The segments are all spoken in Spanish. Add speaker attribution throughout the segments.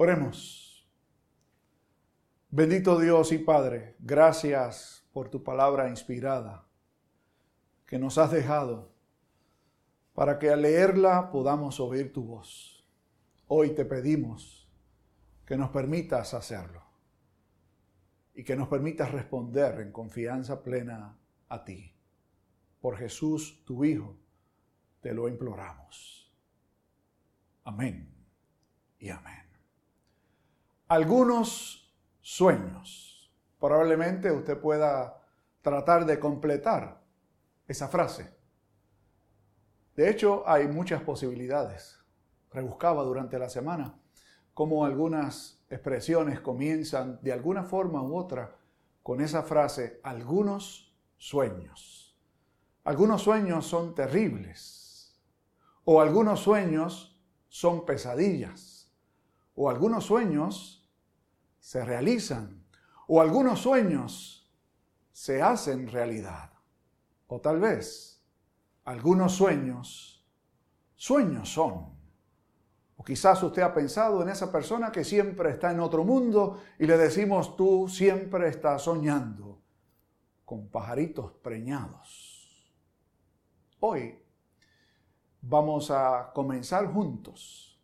Speaker 1: Oremos. Bendito Dios y Padre, gracias por tu palabra inspirada que nos has dejado para que al leerla podamos oír tu voz. Hoy te pedimos que nos permitas hacerlo y que nos permitas responder en confianza plena a ti. Por Jesús, tu Hijo, te lo imploramos. Amén y amén algunos sueños. Probablemente usted pueda tratar de completar esa frase. De hecho, hay muchas posibilidades. Rebuscaba durante la semana cómo algunas expresiones comienzan de alguna forma u otra con esa frase, algunos sueños. Algunos sueños son terribles o algunos sueños son pesadillas o algunos sueños se realizan o algunos sueños se hacen realidad. O tal vez algunos sueños, sueños son. O quizás usted ha pensado en esa persona que siempre está en otro mundo y le decimos tú siempre estás soñando con pajaritos preñados. Hoy vamos a comenzar juntos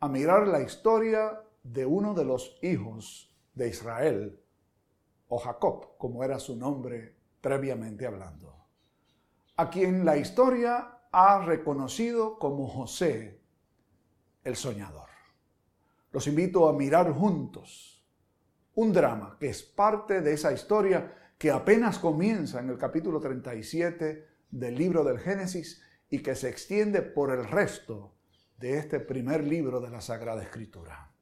Speaker 1: a mirar la historia de uno de los hijos de Israel, o Jacob, como era su nombre previamente hablando, a quien la historia ha reconocido como José, el soñador. Los invito a mirar juntos un drama que es parte de esa historia que apenas comienza en el capítulo 37 del libro del Génesis y que se extiende por el resto de este primer libro de la Sagrada Escritura.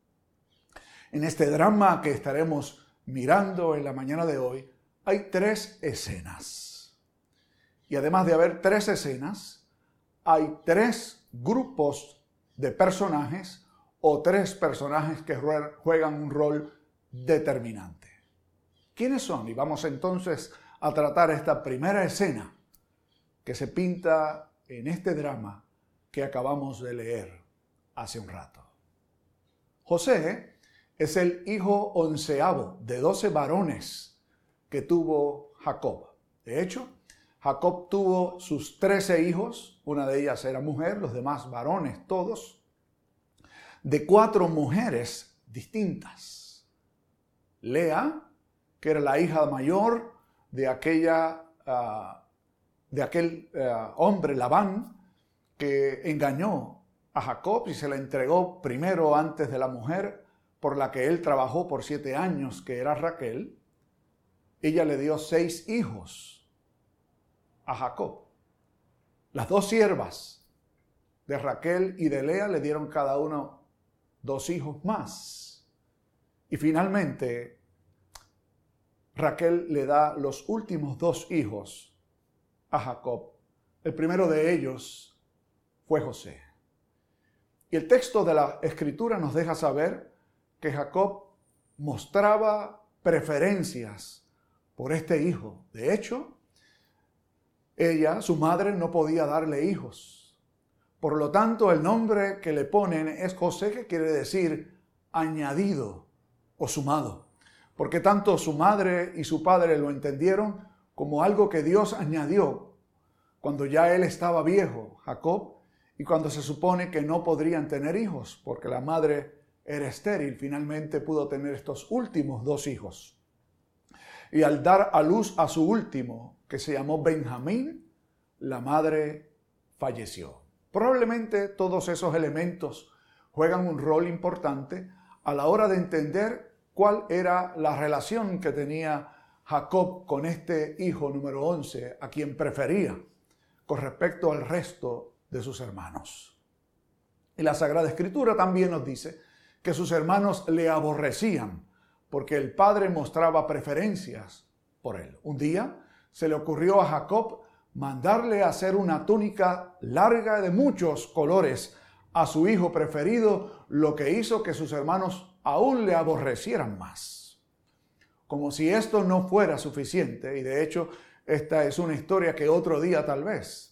Speaker 1: En este drama que estaremos mirando en la mañana de hoy, hay tres escenas. Y además de haber tres escenas, hay tres grupos de personajes o tres personajes que juegan un rol determinante. ¿Quiénes son? Y vamos entonces a tratar esta primera escena que se pinta en este drama que acabamos de leer hace un rato. José es el hijo onceavo de doce varones que tuvo Jacob. De hecho, Jacob tuvo sus trece hijos, una de ellas era mujer, los demás varones todos, de cuatro mujeres distintas. Lea, que era la hija mayor de aquella ah, de aquel ah, hombre Labán que engañó a Jacob y se la entregó primero antes de la mujer por la que él trabajó por siete años, que era Raquel, ella le dio seis hijos a Jacob. Las dos siervas de Raquel y de Lea le dieron cada uno dos hijos más. Y finalmente, Raquel le da los últimos dos hijos a Jacob. El primero de ellos fue José. Y el texto de la escritura nos deja saber que Jacob mostraba preferencias por este hijo. De hecho, ella, su madre, no podía darle hijos. Por lo tanto, el nombre que le ponen es José, que quiere decir añadido o sumado. Porque tanto su madre y su padre lo entendieron como algo que Dios añadió cuando ya él estaba viejo, Jacob, y cuando se supone que no podrían tener hijos, porque la madre era estéril, finalmente pudo tener estos últimos dos hijos. Y al dar a luz a su último, que se llamó Benjamín, la madre falleció. Probablemente todos esos elementos juegan un rol importante a la hora de entender cuál era la relación que tenía Jacob con este hijo número 11, a quien prefería con respecto al resto de sus hermanos. Y la Sagrada Escritura también nos dice que sus hermanos le aborrecían porque el padre mostraba preferencias por él. Un día se le ocurrió a Jacob mandarle hacer una túnica larga de muchos colores a su hijo preferido, lo que hizo que sus hermanos aún le aborrecieran más. Como si esto no fuera suficiente, y de hecho esta es una historia que otro día tal vez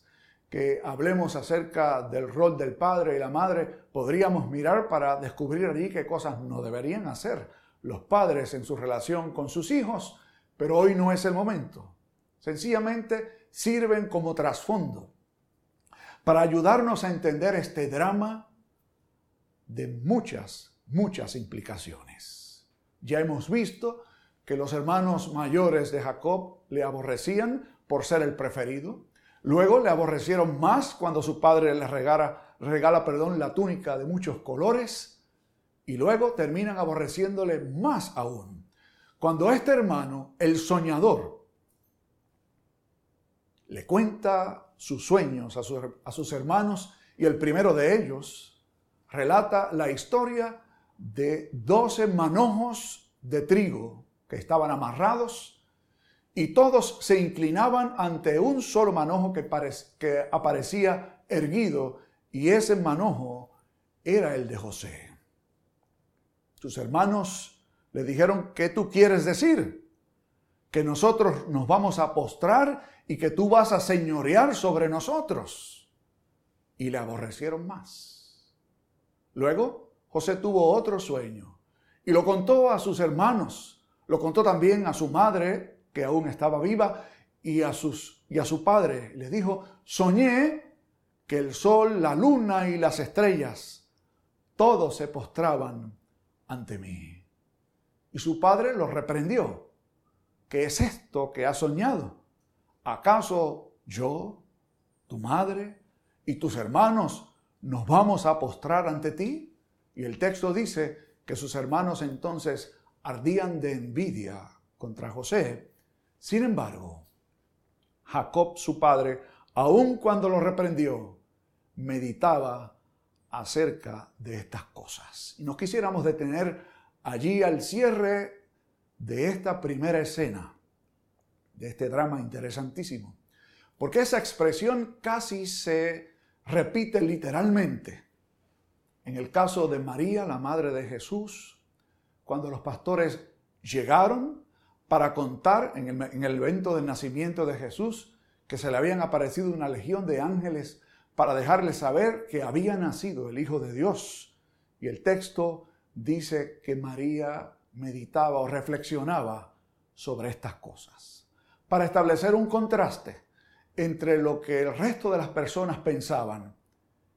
Speaker 1: que hablemos acerca del rol del padre y la madre, podríamos mirar para descubrir allí qué cosas no deberían hacer los padres en su relación con sus hijos, pero hoy no es el momento. Sencillamente sirven como trasfondo para ayudarnos a entender este drama de muchas, muchas implicaciones. Ya hemos visto que los hermanos mayores de Jacob le aborrecían por ser el preferido. Luego le aborrecieron más cuando su padre le regala, perdón, la túnica de muchos colores. Y luego terminan aborreciéndole más aún. Cuando este hermano, el soñador, le cuenta sus sueños a sus hermanos y el primero de ellos relata la historia de doce manojos de trigo que estaban amarrados y todos se inclinaban ante un solo manojo que, que aparecía erguido y ese manojo era el de José. Sus hermanos le dijeron, ¿qué tú quieres decir? Que nosotros nos vamos a postrar y que tú vas a señorear sobre nosotros. Y le aborrecieron más. Luego, José tuvo otro sueño y lo contó a sus hermanos, lo contó también a su madre, que aún estaba viva, y a, sus, y a su padre. Le dijo, soñé que el sol, la luna y las estrellas, todos se postraban ante mí. Y su padre lo reprendió. ¿Qué es esto que has soñado? ¿acaso yo, tu madre y tus hermanos nos vamos a postrar ante ti? Y el texto dice que sus hermanos entonces ardían de envidia contra José. Sin embargo, Jacob, su padre, aun cuando lo reprendió, meditaba acerca de estas cosas. Y nos quisiéramos detener allí al cierre de esta primera escena de este drama interesantísimo. Porque esa expresión casi se repite literalmente. En el caso de María, la madre de Jesús, cuando los pastores llegaron para contar en el, evento del nacimiento de Jesús que se le habían aparecido una legión de ángeles para dejarle saber que había nacido el Hijo de Dios. Y el texto dice que María meditaba o reflexionaba sobre estas cosas para establecer un contraste entre lo que el resto de las personas pensaban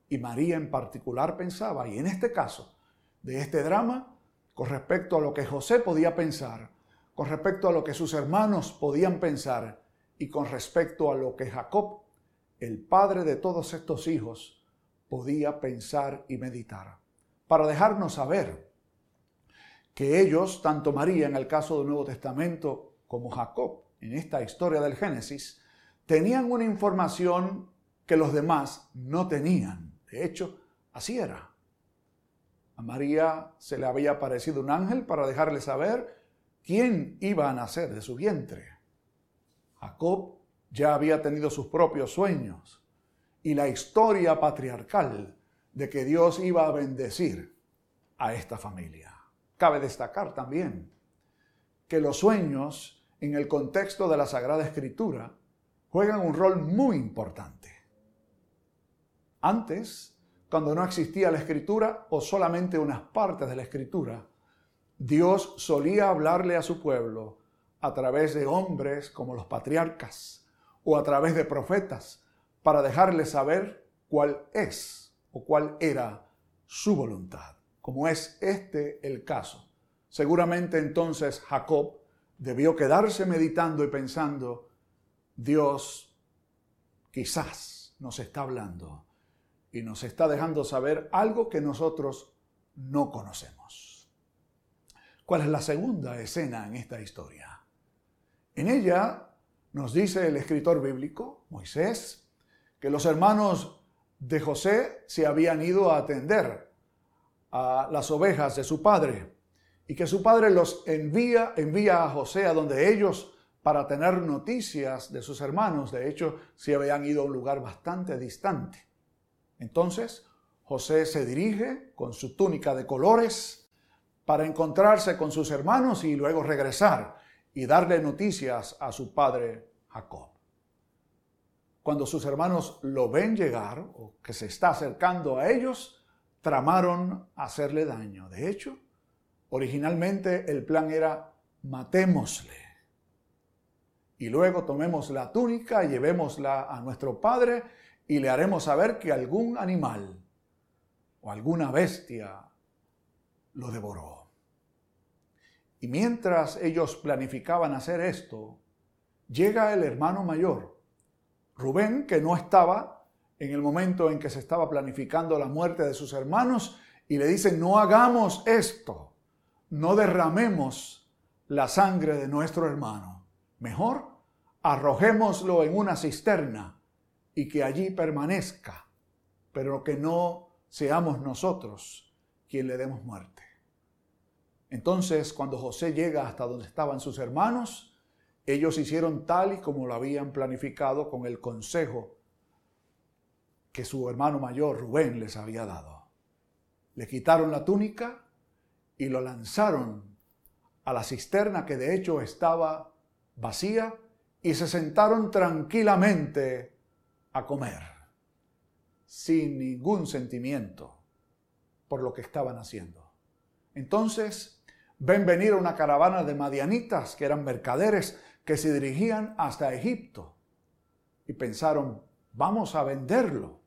Speaker 1: y María en particular pensaba, y en este caso, de este drama, con respecto a lo que José podía pensar, con respecto a lo que sus hermanos podían pensar y con respecto a lo que Jacob, el padre de todos estos hijos, podía pensar y meditar, para dejarnos saber que ellos, tanto María en el caso del Nuevo Testamento como Jacob, en esta historia del Génesis, tenían una información que los demás no tenían. De hecho, así era. A María se le había aparecido un ángel para dejarle saber quién iba a nacer de su vientre. Jacob ya había tenido sus propios sueños y la historia patriarcal de que Dios iba a bendecir a esta familia. Cabe destacar también que los sueños en el contexto de la Sagrada Escritura juegan un rol muy importante. Antes, cuando no existía la Escritura o solamente unas partes de la Escritura, Dios solía hablarle a su pueblo a través de hombres como los patriarcas o a través de profetas para dejarle saber cuál es o cuál era su voluntad, como es este el caso. Seguramente entonces Jacob debió quedarse meditando y pensando, Dios quizás nos está hablando y nos está dejando saber algo que nosotros no conocemos. ¿Cuál es la segunda escena en esta historia? En ella nos dice el escritor bíblico, Moisés, que los hermanos de José se habían ido a atender a las ovejas de su padre y que su padre los envía, envía a José a donde ellos para tener noticias de sus hermanos. De hecho, se habían ido a un lugar bastante distante. Entonces, José se dirige con su túnica de colores para encontrarse con sus hermanos y luego regresar y darle noticias a su padre Jacob. cuando sus hermanos lo ven llegar o que se está acercando a ellos, tramaron hacerle daño. De hecho, originalmente el plan era matémosle. Y luego tomemos la túnica, llevémosla a nuestro padre y le haremos saber que algún animal o alguna bestia lo devoró. Y mientras ellos planificaban hacer esto, llega el hermano mayor, Rubén, que no estaba en el momento en que se estaba planificando la muerte de sus hermanos, y le dice, no hagamos esto, no derramemos la sangre de nuestro hermano. Mejor arrojémoslo en una cisterna y que allí permanezca, pero que no seamos nosotros quien le demos muerte. Entonces, cuando José llega hasta donde estaban sus hermanos, ellos hicieron tal y como lo habían planificado con el consejo que su hermano mayor Rubén les había dado. Le quitaron la túnica y lo lanzaron a la cisterna que de hecho estaba vacía y se sentaron tranquilamente a comer, sin ningún sentimiento por lo que estaban haciendo. Entonces ven venir una caravana de madianitas que eran mercaderes que se dirigían hasta Egipto y pensaron, vamos a venderlo.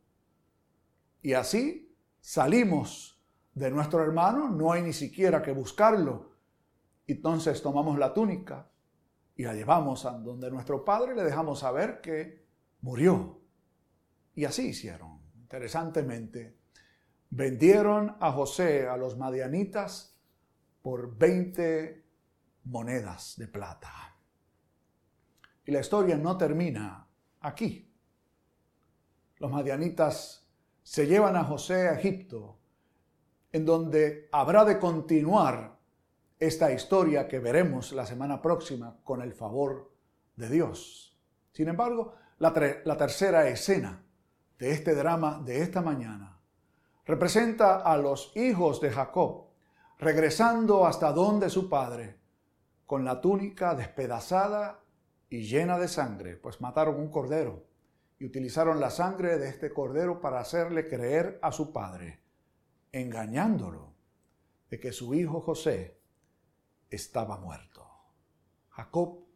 Speaker 1: Y así salimos de nuestro hermano, no hay ni siquiera que buscarlo. Entonces tomamos la túnica y la llevamos a donde nuestro padre le dejamos saber que murió. Y así hicieron. Interesantemente, vendieron a José a los madianitas por 20 monedas de plata. Y la historia no termina aquí. Los madianitas se llevan a José a Egipto, en donde habrá de continuar esta historia que veremos la semana próxima con el favor de Dios. Sin embargo, la, la tercera escena de este drama de esta mañana representa a los hijos de Jacob regresando hasta donde su padre, con la túnica despedazada y llena de sangre, pues mataron un cordero y utilizaron la sangre de este cordero para hacerle creer a su padre, engañándolo de que su hijo José estaba muerto. Jacob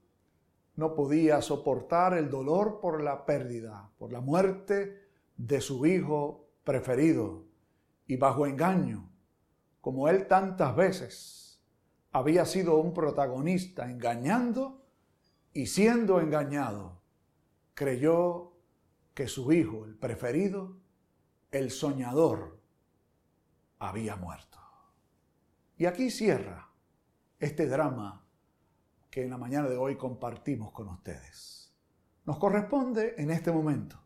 Speaker 1: no podía soportar el dolor por la pérdida, por la muerte de su hijo preferido, y bajo engaño, como él tantas veces había sido un protagonista engañando y siendo engañado, creyó que su hijo, el preferido, el soñador, había muerto. Y aquí cierra este drama que en la mañana de hoy compartimos con ustedes. Nos corresponde en este momento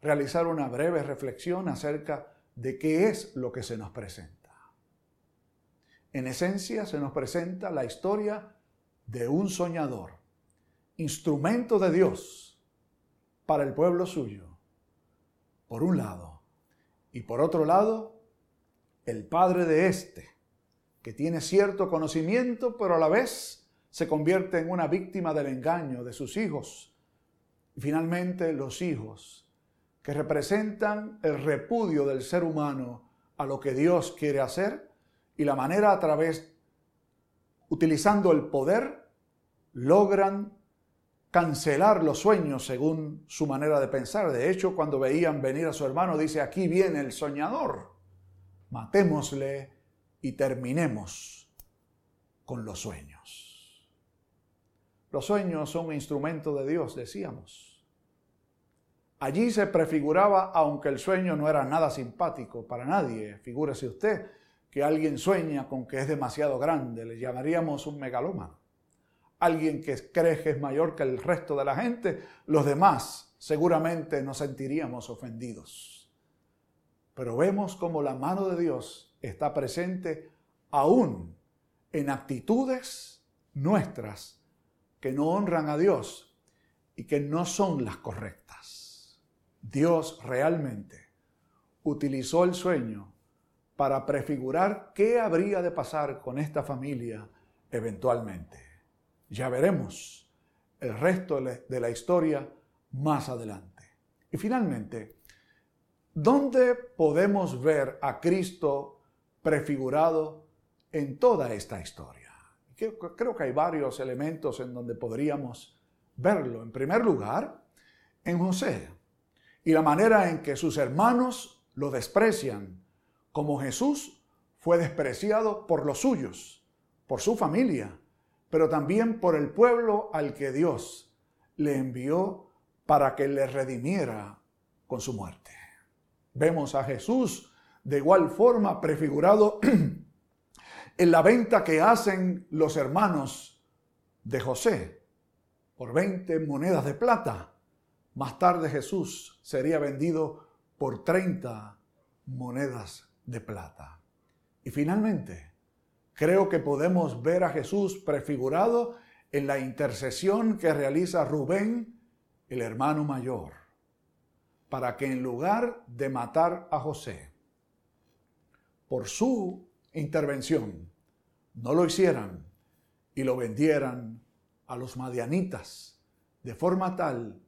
Speaker 1: realizar una breve reflexión acerca de qué es lo que se nos presenta. En esencia se nos presenta la historia de un soñador, instrumento de Dios para el pueblo suyo, por un lado, y por otro lado, el padre de éste, que tiene cierto conocimiento, pero a la vez se convierte en una víctima del engaño de sus hijos. Y finalmente los hijos, que representan el repudio del ser humano a lo que Dios quiere hacer y la manera a través, utilizando el poder, logran cancelar los sueños según su manera de pensar. De hecho, cuando veían venir a su hermano, dice, aquí viene el soñador, matémosle y terminemos con los sueños. Los sueños son un instrumento de Dios, decíamos. Allí se prefiguraba, aunque el sueño no era nada simpático para nadie, figúrese usted que alguien sueña con que es demasiado grande, le llamaríamos un megalómano. Alguien que cree que es mayor que el resto de la gente, los demás seguramente nos sentiríamos ofendidos. Pero vemos como la mano de Dios está presente aún en actitudes nuestras que no honran a Dios y que no son las correctas. Dios realmente utilizó el sueño para prefigurar qué habría de pasar con esta familia eventualmente. Ya veremos el resto de la historia más adelante. Y finalmente, ¿dónde podemos ver a Cristo prefigurado en toda esta historia? Creo que hay varios elementos en donde podríamos verlo. En primer lugar, en José y la manera en que sus hermanos lo desprecian, como Jesús fue despreciado por los suyos, por su familia, pero también por el pueblo al que Dios le envió para que le redimiera con su muerte. Vemos a Jesús de igual forma prefigurado en la venta que hacen los hermanos de José por 20 monedas de plata. Más tarde Jesús sería vendido por 30 monedas de plata. Y finalmente, creo que podemos ver a Jesús prefigurado en la intercesión que realiza Rubén, el hermano mayor, para que en lugar de matar a José, por su intervención, no lo hicieran y lo vendieran a los madianitas, de forma tal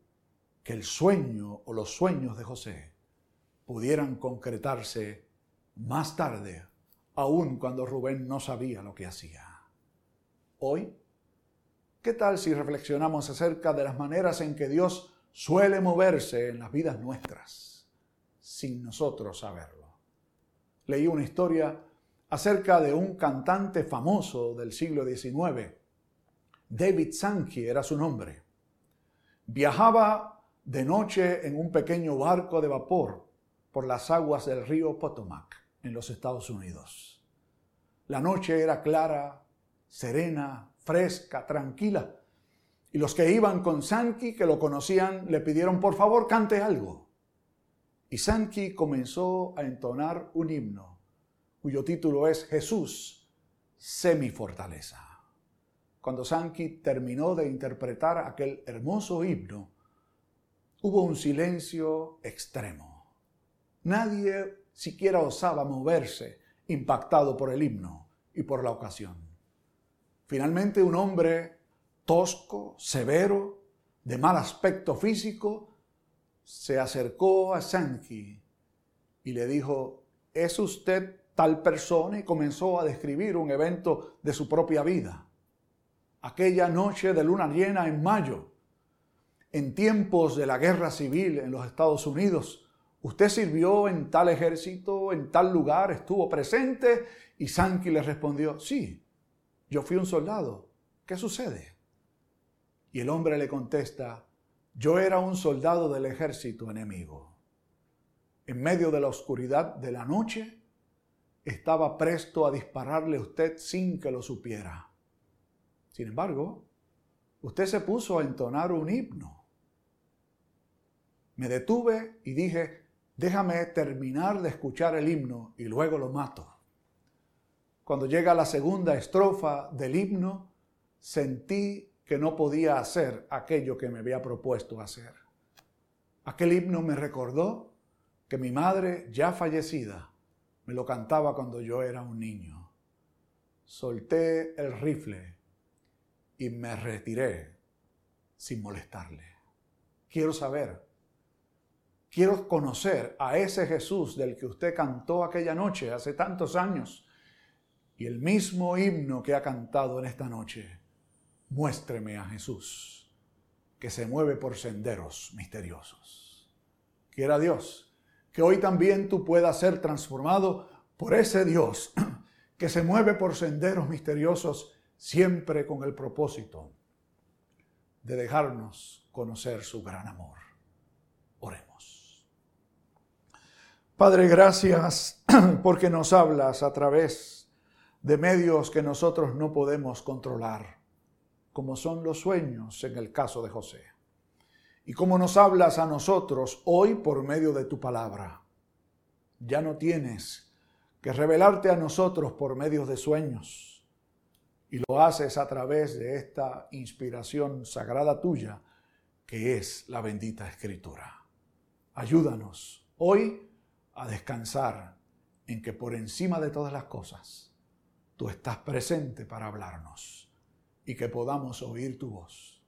Speaker 1: que el sueño o los sueños de José pudieran concretarse más tarde, aun cuando Rubén no sabía lo que hacía. Hoy, ¿qué tal si reflexionamos acerca de las maneras en que Dios suele moverse en las vidas nuestras, sin nosotros saberlo? Leí una historia acerca de un cantante famoso del siglo XIX. David Sankey era su nombre. Viajaba de noche en un pequeño barco de vapor por las aguas del río Potomac en los Estados Unidos. La noche era clara, serena, fresca, tranquila. Y los que iban con Sankey, que lo conocían, le pidieron, por favor, cante algo. Y Sankey comenzó a entonar un himno cuyo título es Jesús, semi fortaleza. Cuando Sankey terminó de interpretar aquel hermoso himno, hubo un silencio extremo. Nadie siquiera osaba moverse, impactado por el himno y por la ocasión. Finalmente un hombre tosco, severo, de mal aspecto físico, se acercó a Sankey y le dijo, ¿es usted tal persona y comenzó a describir un evento de su propia vida. Aquella noche de luna llena en mayo, en tiempos de la guerra civil en los Estados Unidos, usted sirvió en tal ejército, en tal lugar, estuvo presente y Sankey le respondió, sí, yo fui un soldado. ¿Qué sucede? Y el hombre le contesta, yo era un soldado del ejército enemigo. En medio de la oscuridad de la noche, estaba presto a dispararle a usted sin que lo supiera. Sin embargo, usted se puso a entonar un himno. Me detuve y dije, déjame terminar de escuchar el himno y luego lo mato. Cuando llega la segunda estrofa del himno, sentí que no podía hacer aquello que me había propuesto hacer. Aquel himno me recordó que mi madre, ya fallecida, me lo cantaba cuando yo era un niño. Solté el rifle y me retiré sin molestarle. Quiero saber, quiero conocer a ese Jesús del que usted cantó aquella noche hace tantos años y el mismo himno que ha cantado en esta noche. Muéstreme a Jesús que se mueve por senderos misteriosos. Quiera Dios que hoy también tú puedas ser transformado por ese Dios que se mueve por senderos misteriosos siempre con el propósito de dejarnos conocer su gran amor. Oremos. Padre, gracias porque nos hablas a través de medios que nosotros no podemos controlar, como son los sueños en el caso de José y cómo nos hablas a nosotros hoy por medio de tu palabra. Ya no tienes que revelarte a nosotros por medio de sueños y lo haces a través de esta inspiración sagrada tuya que es la bendita escritura. Ayúdanos hoy a descansar en que por encima de todas las cosas tú estás presente para hablarnos y que podamos oír tu voz.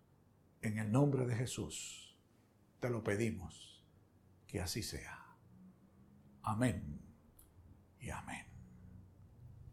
Speaker 1: En el nombre de Jesús te lo pedimos. Que así sea. Amén y amén.